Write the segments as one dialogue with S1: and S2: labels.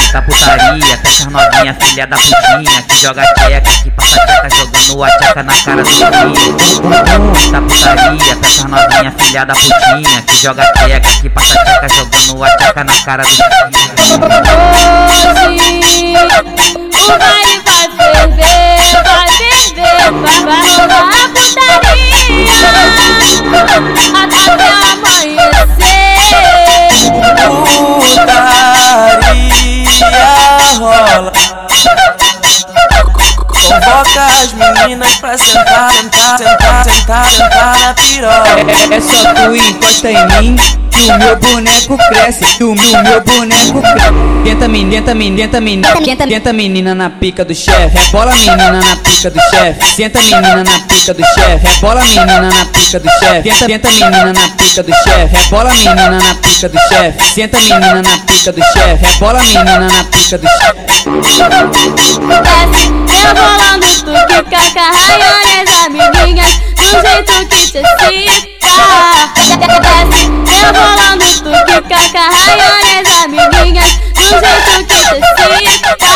S1: Muita putaria, peça novinha, filha da putinha Que joga tcheca, que passa tcheca jogando a tcheca na cara do filho Muita putaria, peça novinha, filha da putinha Que joga tcheca, que passa tcheca jogando a tcheca na cara do filho
S2: Hoje o baile
S3: rola. Convoca as meninas pra sentar, sentar, sentar, sentar, na piroca.
S4: É, é só tu encosta em mim que o meu boneco cresce, que o meu, meu boneco cresce. Tenta menina, tenta menina, tenta menina, tenta, tenta. menina na pica do chefe, rebola menina na pica do chefe, senta menina na pica do chefe, rebola menina na pica do chefe, tenta, tenta menina na pica do chefe, rebola menina na pica do chefe, senta menina na pica do chefe, rebola menina na pica do chefe.
S2: Desce, rebolando tu que caca, raiando as raiando as amiguinhas, do jeito que excita.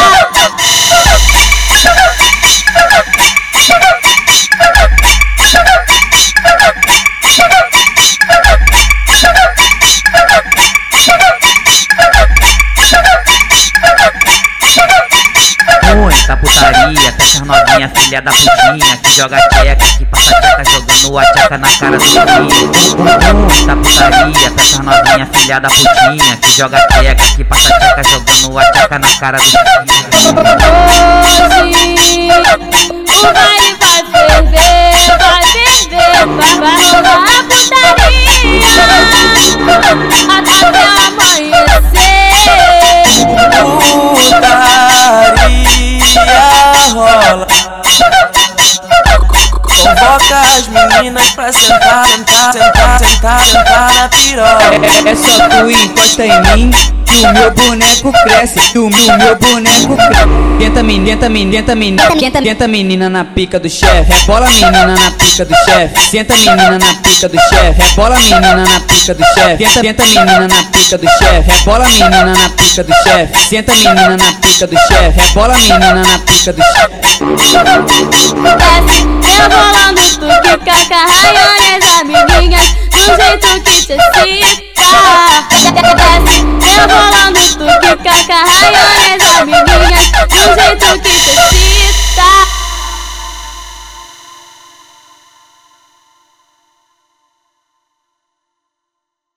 S1: Muita putaria, peça novinha, filha da putinha Que joga tcheca, que passa tcheca na cara do filho Muita putaria, peça novinha, filha da putinha Que joga tcheca, que passa tcheca jogando a tcheca na cara do filho.
S2: Hoje o baile
S3: as meninas pra sentar, sentar, sentar, sentar, sentar na piroca.
S4: É, é só tu encosta em mim que o meu boneco cresce, que o meu, meu boneco cresce. Tenta menina, tenta menina, tenta menina, tenta, menina na pica do chefe, rebola menina na pica do chefe, senta menina na pica do chefe, rebola menina na pica do chefe, tenta, tenta menina na pica do chefe, rebola menina na pica do chefe, senta menina na pica do chefe, rebola menina na pica do chefe
S2: rebolando tu que cacarraia nas amiguinhas do jeito que te excita Desce rebolando tu que cacarraia nas amiguinhas do jeito que te excita